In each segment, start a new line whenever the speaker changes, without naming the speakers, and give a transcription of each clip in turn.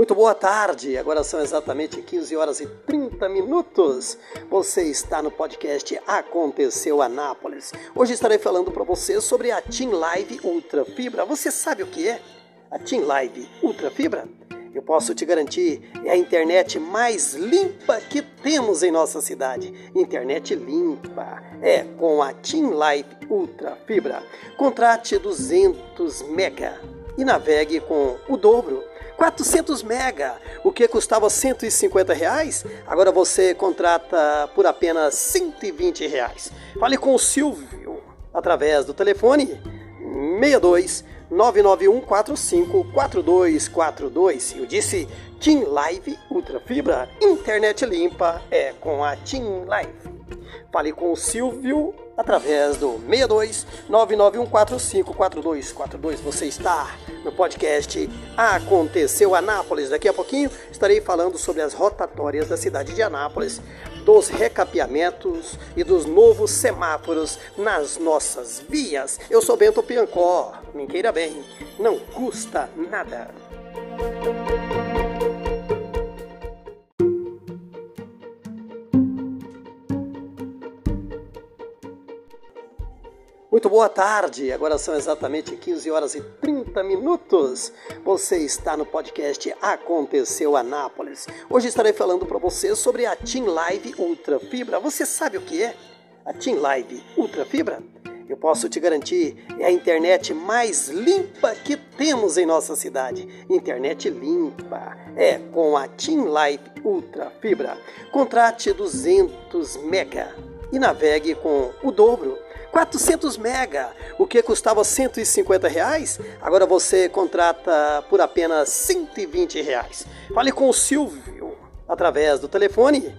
Muito boa tarde, agora são exatamente 15 horas e 30 minutos. Você está no podcast Aconteceu Anápolis. Hoje estarei falando para você sobre a Team Live Ultra Fibra. Você sabe o que é? A Team Live Ultra Fibra? Eu posso te garantir, é a internet mais limpa que temos em nossa cidade. Internet limpa. É com a Team Live Ultra Fibra. Contrate 200 mega e navegue com o dobro 400 mega, o que custava 150 reais, agora você contrata por apenas 120 reais. Fale com o Silvio através do telefone 62 991 45 4242. Eu disse Team Live Ultra Fibra, internet limpa é com a Team Live. Fale com o Silvio através do 62 991454242. Você está no podcast Aconteceu Anápolis. Daqui a pouquinho estarei falando sobre as rotatórias da cidade de Anápolis, dos recapeamentos e dos novos semáforos nas nossas vias. Eu sou Bento Piancó. Me queira bem, não custa nada. Muito boa tarde, agora são exatamente 15 horas e 30 minutos. Você está no podcast Aconteceu Anápolis. Hoje estarei falando para você sobre a Team Live Ultra Fibra. Você sabe o que é? A Team Live Ultra Fibra? Eu posso te garantir, é a internet mais limpa que temos em nossa cidade. Internet limpa. É com a Team Live Ultra Fibra. Contrate 200 mega e navegue com o dobro 400 mega, o que custava 150 reais, agora você contrata por apenas 120 reais. Fale com o Silvio através do telefone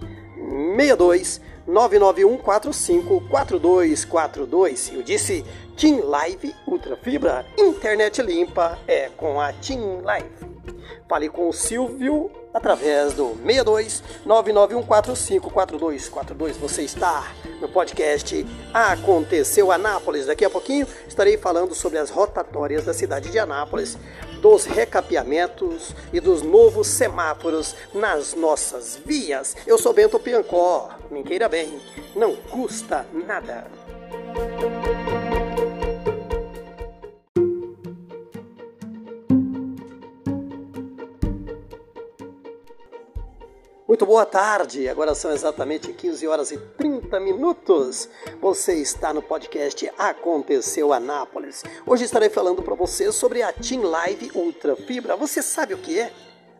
62 991 45 4242. Eu disse Team Live Ultra Fibra, internet limpa é com a Team Live. Fale com o Silvio através do 62 991454242. Você está no podcast Aconteceu Anápolis. Daqui a pouquinho estarei falando sobre as rotatórias da cidade de Anápolis, dos recapeamentos e dos novos semáforos nas nossas vias. Eu sou Bento Piancó. Me queira bem, não custa nada. Muito boa tarde, agora são exatamente 15 horas e 30 minutos. Você está no podcast Aconteceu Anápolis. Hoje estarei falando para você sobre a Team Live Ultra Fibra. Você sabe o que é?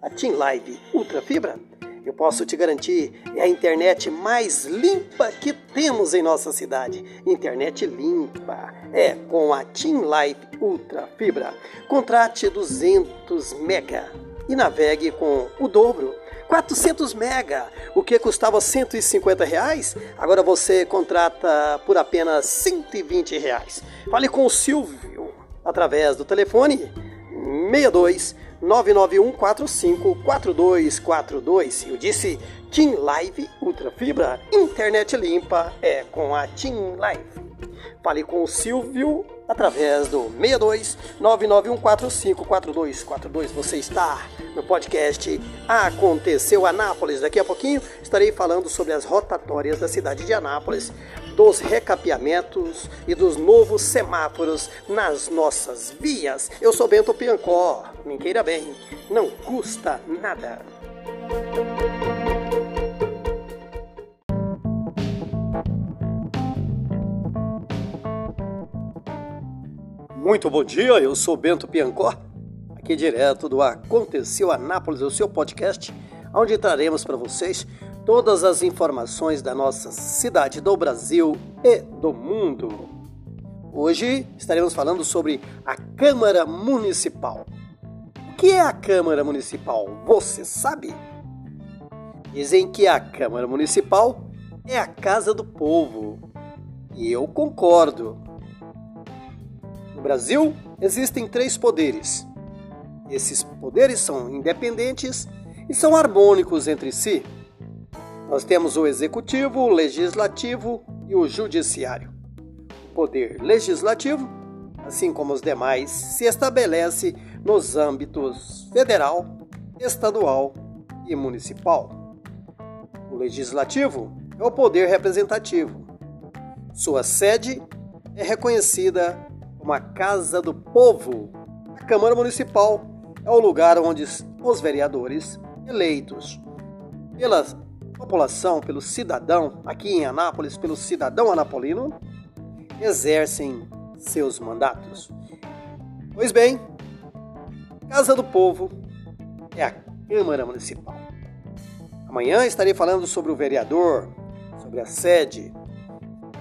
A Team Live Ultra Fibra? Eu posso te garantir, é a internet mais limpa que temos em nossa cidade. Internet limpa. É com a Team Live Ultra Fibra. Contrate 200 mega e navegue com o dobro 400 mega, o que custava 150 reais, agora você contrata por apenas 120 reais. Fale com o Silvio através do telefone 62 991 45 4242. Eu disse Team Live Ultra Fibra, internet limpa é com a Team Live. Fale com o Silvio através do 62 99145 4242. Você está no podcast Aconteceu Anápolis. Daqui a pouquinho estarei falando sobre as rotatórias da cidade de Anápolis, dos recapeamentos e dos novos semáforos nas nossas vias. Eu sou Bento Piancó. Me queira bem, não custa nada. Muito bom dia, eu sou Bento Piancó, aqui direto do Aconteceu Anápolis, o seu podcast, onde traremos para vocês todas as informações da nossa cidade, do Brasil e do mundo. Hoje estaremos falando sobre a Câmara Municipal. O que é a Câmara Municipal? Você sabe? Dizem que a Câmara Municipal é a casa do povo. E eu concordo. Brasil, existem três poderes. Esses poderes são independentes e são harmônicos entre si. Nós temos o executivo, o legislativo e o judiciário. O poder legislativo, assim como os demais, se estabelece nos âmbitos federal, estadual e municipal. O legislativo é o poder representativo. Sua sede é reconhecida como a Casa do Povo. A Câmara Municipal é o lugar onde os vereadores eleitos pela população, pelo cidadão, aqui em Anápolis, pelo cidadão anapolino, exercem seus mandatos. Pois bem, Casa do Povo é a Câmara Municipal. Amanhã estarei falando sobre o vereador, sobre a sede.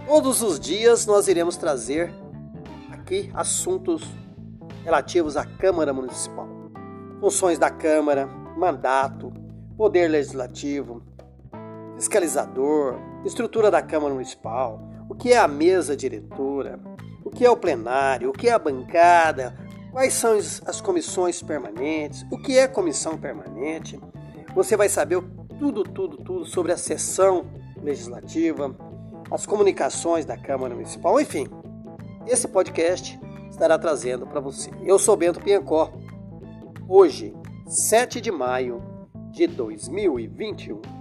Todos os dias nós iremos trazer aqui assuntos relativos à Câmara Municipal. Funções da Câmara, mandato, poder legislativo, fiscalizador, estrutura da Câmara Municipal, o que é a mesa diretora, o que é o plenário, o que é a bancada, quais são as comissões permanentes, o que é comissão permanente. Você vai saber tudo, tudo, tudo sobre a sessão legislativa, as comunicações da Câmara Municipal, enfim. Esse podcast estará trazendo para você. Eu sou Bento Piancó. Hoje, 7 de maio de 2021.